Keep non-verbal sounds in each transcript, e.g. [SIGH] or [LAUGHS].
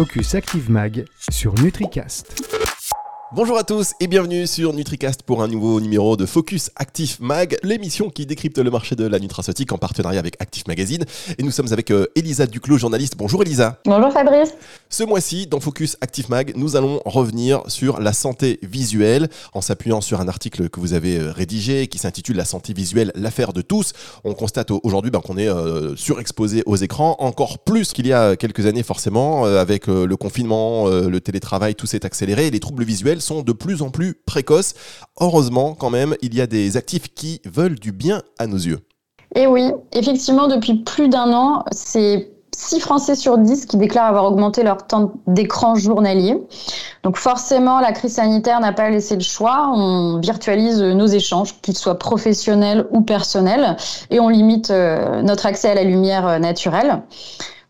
Focus Active Mag sur NutriCast. Bonjour à tous et bienvenue sur NutriCast pour un nouveau numéro de Focus Active Mag, l'émission qui décrypte le marché de la nutraceutique en partenariat avec Active Magazine. Et nous sommes avec euh, Elisa Duclos, journaliste. Bonjour Elisa. Bonjour Fabrice. Ce mois-ci, dans Focus Active Mag, nous allons revenir sur la santé visuelle en s'appuyant sur un article que vous avez euh, rédigé qui s'intitule La santé visuelle, l'affaire de tous. On constate aujourd'hui ben, qu'on est euh, surexposé aux écrans, encore plus qu'il y a quelques années forcément, avec le confinement, le télétravail, tout s'est accéléré. Les troubles visuels sont de plus en plus précoces. Heureusement, quand même, il y a des actifs qui veulent du bien à nos yeux. Et oui, effectivement, depuis plus d'un an, c'est 6 Français sur 10 qui déclarent avoir augmenté leur temps d'écran journalier. Donc forcément, la crise sanitaire n'a pas laissé le choix. On virtualise nos échanges, qu'ils soient professionnels ou personnels, et on limite euh, notre accès à la lumière euh, naturelle.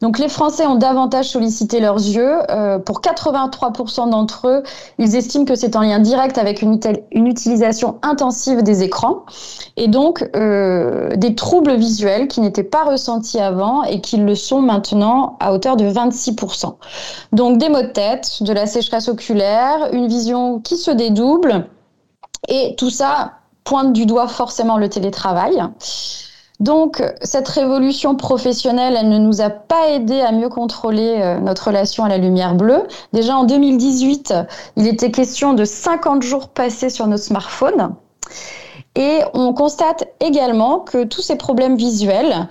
Donc les Français ont davantage sollicité leurs yeux. Euh, pour 83% d'entre eux, ils estiment que c'est en lien direct avec une, utilisation intensive des écrans et donc euh, des troubles visuels qui n'étaient pas ressentis avant et qui le sont maintenant à hauteur de 26%. Donc des maux de tête, de la sécheresse oculaire, une vision qui se dédouble et tout ça pointe du doigt forcément le télétravail. Donc, cette révolution professionnelle, elle ne nous a pas aidé à mieux contrôler euh, notre relation à la lumière bleue. Déjà en 2018, il était question de 50 jours passés sur nos smartphones. Et on constate également que tous ces problèmes visuels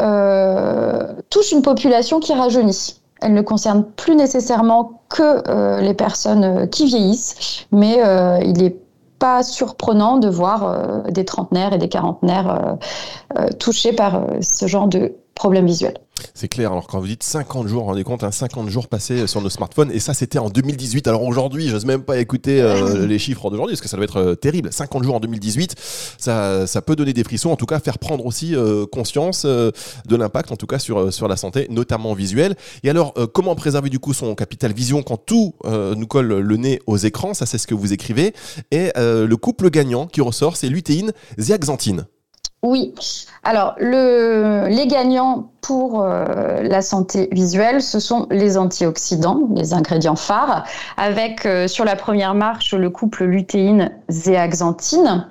euh, touchent une population qui rajeunit. Elle ne concerne plus nécessairement que euh, les personnes qui vieillissent, mais il est pas surprenant de voir euh, des trentenaires et des quarantenaires euh, euh, touchés par ce genre de problèmes visuels. C'est clair. Alors, quand vous dites 50 jours, rendez compte, 50 hein, jours passés sur nos smartphones. Et ça, c'était en 2018. Alors aujourd'hui, j'ose même pas écouter euh, [LAUGHS] les chiffres d'aujourd'hui parce que ça doit être euh, terrible. 50 jours en 2018, ça, ça peut donner des frissons. En tout cas, faire prendre aussi euh, conscience de l'impact, en tout cas, sur, sur la santé, notamment visuelle. Et alors, comment préserver du coup son capital vision quand tout nous colle le nez aux écrans? Ça, c'est ce que vous écrivez. Et le couple gagnant qui ressort, c'est lutéine, zéaxanthine. Oui. Alors, le, les gagnants pour euh, la santé visuelle, ce sont les antioxydants, les ingrédients phares, avec euh, sur la première marche le couple lutéine-zéaxanthine,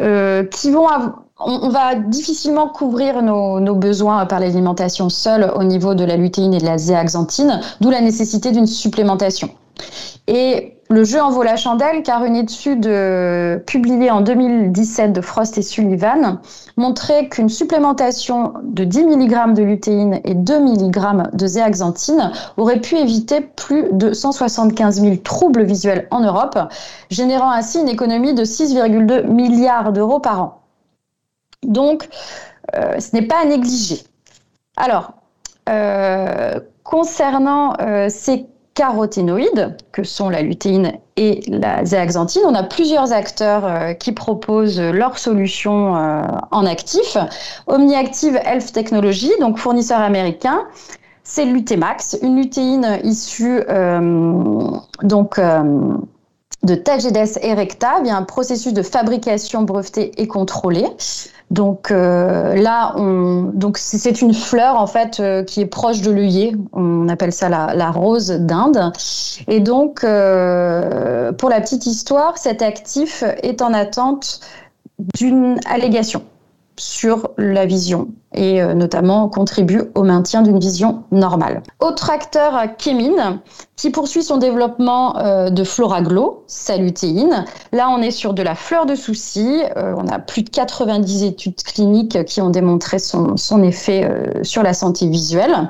euh, qui vont on, va difficilement couvrir nos, nos besoins par l'alimentation seule au niveau de la lutéine et de la zéaxanthine, d'où la nécessité d'une supplémentation. Et le jeu en vaut la chandelle car une étude euh, publiée en 2017 de Frost et Sullivan montrait qu'une supplémentation de 10 mg de lutéine et 2 mg de zéaxanthine aurait pu éviter plus de 175 000 troubles visuels en Europe, générant ainsi une économie de 6,2 milliards d'euros par an. Donc, euh, ce n'est pas à négliger. Alors, euh, concernant ces caroténoïdes, que sont la lutéine et la zéaxanthine. On a plusieurs acteurs euh, qui proposent leurs solutions euh, en actif. OmniActive Health Technology, donc fournisseur américain, c'est l'Utemax, une lutéine issue euh, donc de Tagedes erecta via un processus de fabrication breveté et contrôlé. Donc euh, là, on, donc c'est une fleur en fait euh, qui est proche de l'œillet. On appelle ça la, la rose d'Inde. Et donc, euh, pour la petite histoire, cet actif est en attente d'une allégation sur la vision et euh, notamment contribue au maintien d'une vision normale. Autre acteur, Kémine, qui poursuit son développement euh, de Floraglo, sa lutéine. Là, on est sur de la fleur de souci. Euh, on a plus de 90 études cliniques qui ont démontré son effet sur la santé visuelle.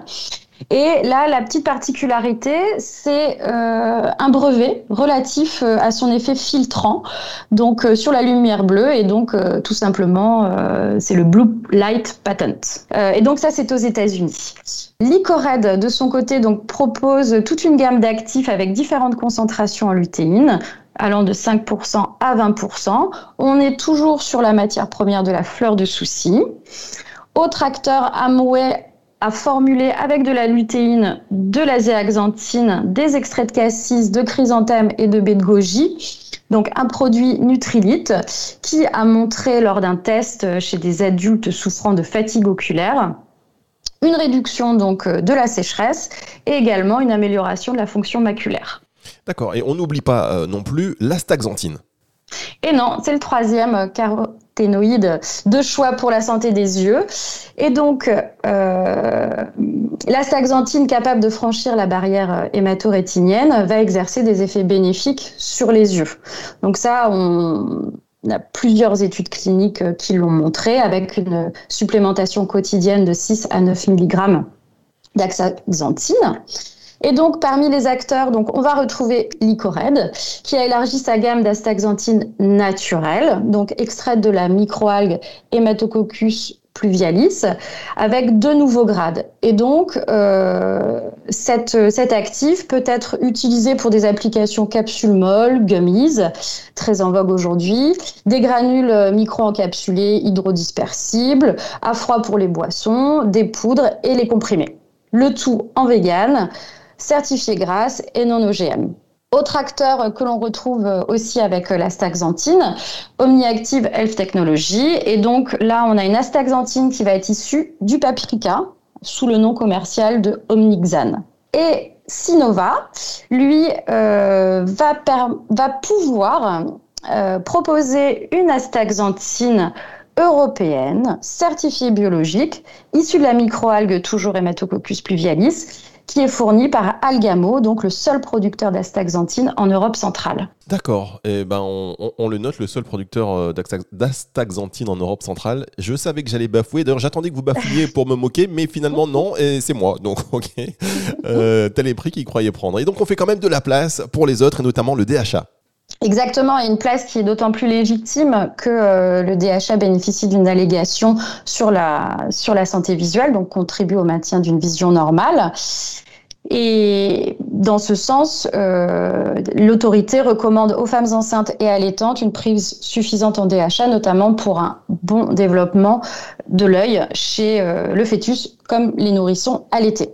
Et là, la petite particularité, c'est euh, un brevet relatif euh, à son effet filtrant, donc euh, sur la lumière bleue, et donc tout simplement, c'est le Blue Light Patent. et donc ça, c'est aux États-Unis. L'Icored, de son côté, donc propose toute une gamme d'actifs avec différentes concentrations en lutéine, allant de 5% à 20%. On est toujours sur la matière première de la fleur de souci. Autre acteur, Amway à formuler avec de la lutéine, de la zéaxanthine, des extraits de cassis, de chrysanthème et de baie de goji. Donc un produit Nutrilite qui a montré lors d'un test chez des adultes souffrant de fatigue oculaire une réduction donc de la sécheresse et également une amélioration de la fonction maculaire. D'accord, et on n'oublie pas non plus l'astaxanthine. Et non, c'est le troisième de choix pour la santé des yeux. Et donc, euh, l'astaxanthine capable de franchir la barrière hématorétinienne va exercer des effets bénéfiques sur les yeux. Donc ça, on, a plusieurs études cliniques qui l'ont montré avec une supplémentation quotidienne de 6 à 9 mg d'astaxanthine. Et donc, parmi les acteurs, donc, on va retrouver l'Icored, qui a élargi sa gamme d'astaxanthine naturelle, donc extraite de la microalgue Hematococcus pluvialis, avec deux nouveaux grades. Et donc, euh, cette, cet actif peut être utilisé pour des applications capsules molles, gummies, très en vogue aujourd'hui, des granules micro-encapsulés hydrodispersibles, à froid pour les boissons, des poudres et les comprimés. Le tout en vegan, certifié grasse et non OGM. Autre acteur que l'on retrouve aussi avec la staxanthine, Omniactive Health Technology. Et donc là, on a une astaxanthine qui va être issue du paprika sous le nom commercial de Omnixan. Et Sinova, lui, euh, va, pouvoir euh, proposer une astaxanthine européenne, certifiée biologique, issue de la microalgue toujours Hematococcus pluvialis, qui est fourni par Algamo, donc le seul producteur d'astaxanthine en Europe centrale. D'accord, eh ben on, le note, le seul producteur euh, d'astaxanthine en Europe centrale. Je savais que j'allais bafouer, d'ailleurs j'attendais que vous bafouiez pour me moquer, mais finalement non, et c'est moi, donc [LAUGHS] ok. Euh, tel est prix qu'il croyait prendre. Et donc on fait quand même de la place pour les autres, et notamment le DHA. Exactement, et une place qui est d'autant plus légitime que euh, le DHA bénéficie d'une allégation sur la, sur la santé visuelle, donc contribue au maintien d'une vision normale. Et dans ce sens, euh, l'autorité recommande aux femmes enceintes et allaitantes une prise suffisante en DHA, notamment pour un bon développement de l'œil chez euh, le fœtus, comme les nourrissons allaités.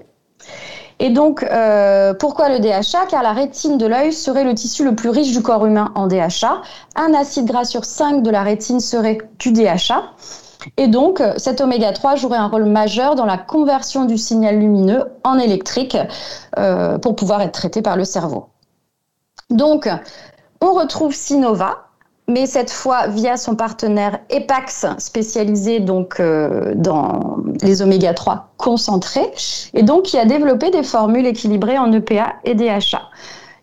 Et donc, euh, pourquoi le DHA Car la rétine de l'œil serait le tissu le plus riche du corps humain en DHA. Un acide gras sur 5 de la rétine serait du DHA. Et donc, cet oméga 3 jouerait un rôle majeur dans la conversion du signal lumineux en électrique euh, pour pouvoir être traité par le cerveau. Donc, on retrouve Sinova, mais cette fois via son partenaire EPAX, spécialisé donc euh, dans les oméga 3 concentrés, et donc qui a développé des formules équilibrées en EPA et DHA.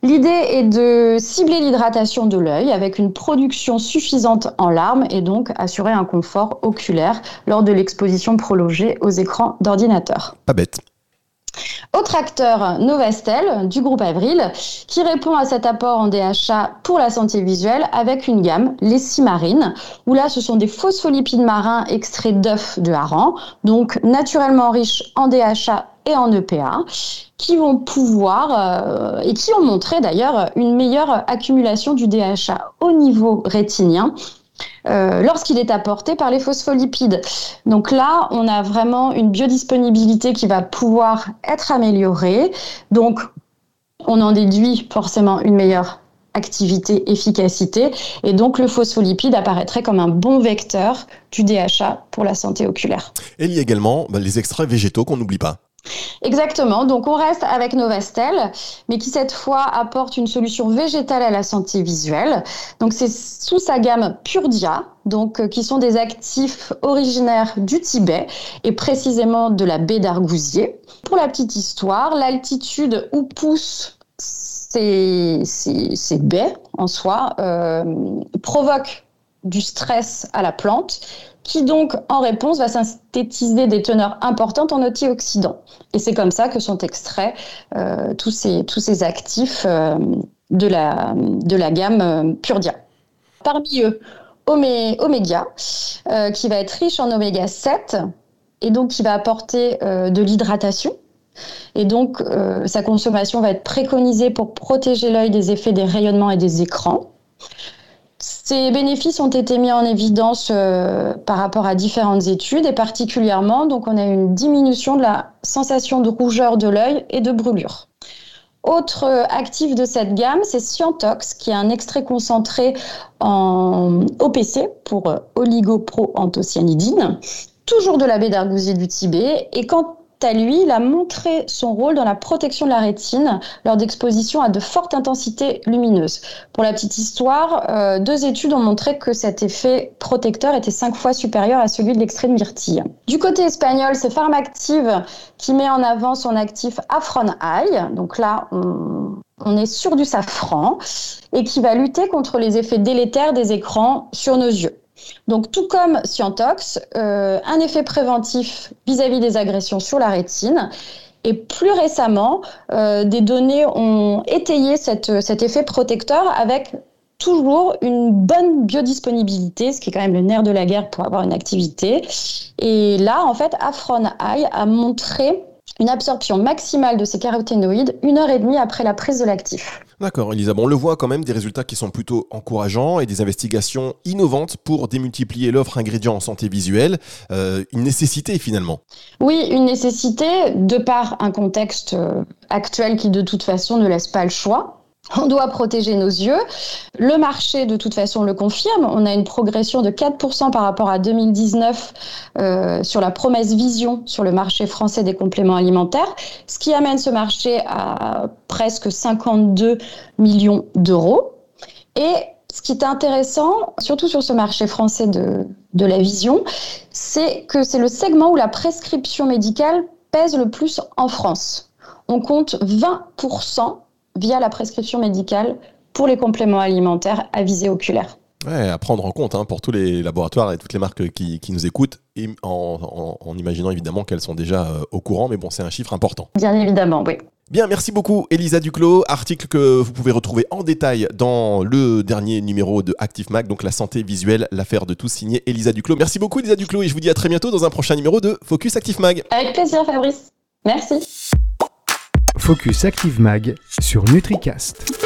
L'idée est de cibler l'hydratation de l'œil avec une production suffisante en larmes et donc assurer un confort oculaire lors de l'exposition prolongée aux écrans d'ordinateur. Pas bête. Autre acteur, Novastel, du groupe Avril, qui répond à cet apport en DHA pour la santé visuelle avec une gamme, les Cimarines, où là, ce sont des phospholipides marins extraits d'œufs de hareng, donc naturellement riches en DHA et en EPA, qui vont pouvoir, euh, et qui ont montré d'ailleurs une meilleure accumulation du DHA au niveau rétinien euh, lorsqu'il est apporté par les phospholipides. Donc là, on a vraiment une biodisponibilité qui va pouvoir être améliorée. Donc, on en déduit forcément une meilleure activité, efficacité. Et donc, le phospholipide apparaîtrait comme un bon vecteur du DHA pour la santé oculaire. Et il y a également bah, les extraits végétaux qu'on n'oublie pas. Exactement. Donc, on reste avec Novastel, mais qui cette fois apporte une solution végétale à la santé visuelle. Donc, c'est sous sa gamme Purdia, donc euh, qui sont des actifs originaires du Tibet et précisément de la baie d'Argousier. Pour la petite histoire, l'altitude où poussent ces, baies en soi euh, provoque du stress à la plante qui donc, en réponse, va synthétiser des teneurs importantes en antioxydants. Et c'est comme ça que sont extraits euh, tous, ces, tous ces actifs euh, de, la, de la gamme euh, Purdia. Parmi eux, Oméga, qui va être riche en oméga 7 et donc qui va apporter de l'hydratation. Et donc, sa consommation va être préconisée pour protéger l'œil des effets des rayonnements et des écrans. Ces bénéfices ont été mis en évidence euh, par rapport à différentes études et particulièrement, donc on a une diminution de la sensation de rougeur de l'œil et de brûlure. Autre actif de cette gamme, c'est Scientox, qui est un extrait concentré en OPC pour oligoproanthocyanidine, toujours de la baie d'Argousier du Tibet. Et quant lui, il a montré son rôle dans la protection de la rétine lors d'expositions à de fortes intensités lumineuses. Pour la petite histoire, euh, deux études ont montré que cet effet protecteur était cinq fois supérieur à celui de l'extrait de myrtille. Du côté espagnol, c'est Pharmactive qui met en avant son actif Afron Eye. Donc là, on est sur du safran et qui va lutter contre les effets délétères des écrans sur nos yeux. Donc, tout comme Scientox, euh, un effet préventif vis-à-vis des agressions sur la rétine. Et plus récemment, euh, des données ont étayé cet effet protecteur avec toujours une bonne biodisponibilité, ce qui est quand même le nerf de la guerre pour avoir une activité. Et là, en fait, Afron Eye a montré une absorption maximale de ces caroténoïdes une heure et demie après la prise de l'actif. D'accord, Elisa. Bon, on le voit quand même, des résultats qui sont plutôt encourageants et des investigations innovantes pour démultiplier l'offre ingrédients en santé visuelle. Euh, une nécessité finalement. Oui, une nécessité de par un contexte euh, actuel qui de toute façon ne laisse pas le choix. On doit protéger nos yeux. Le marché, de toute façon, le confirme. On a une progression de 4% par rapport à 2019 euh, sur la promesse vision sur le marché français des compléments alimentaires, ce qui amène ce marché à presque 52 millions d'euros. Et ce qui est intéressant, surtout sur ce marché français de, de la vision, c'est que c'est le segment où la prescription médicale pèse le plus en France. On compte 20% via la prescription médicale pour les compléments alimentaires à visée oculaire. Ouais, à prendre en compte hein, pour tous les laboratoires et toutes les marques qui, qui nous écoutent, et en, en, imaginant évidemment qu'elles sont déjà euh, au courant, mais bon, c'est un chiffre important. Bien évidemment, oui. Bien, merci beaucoup Elisa Duclos, article que vous pouvez retrouver en détail dans le dernier numéro de Active Mag, donc la santé visuelle, l'affaire de tous signé Elisa Duclos. Merci beaucoup Elisa Duclos et je vous dis à très bientôt dans un prochain numéro de Focus Active Mag. Avec plaisir Fabrice. Merci. Focus Active Mag sur NutriCast.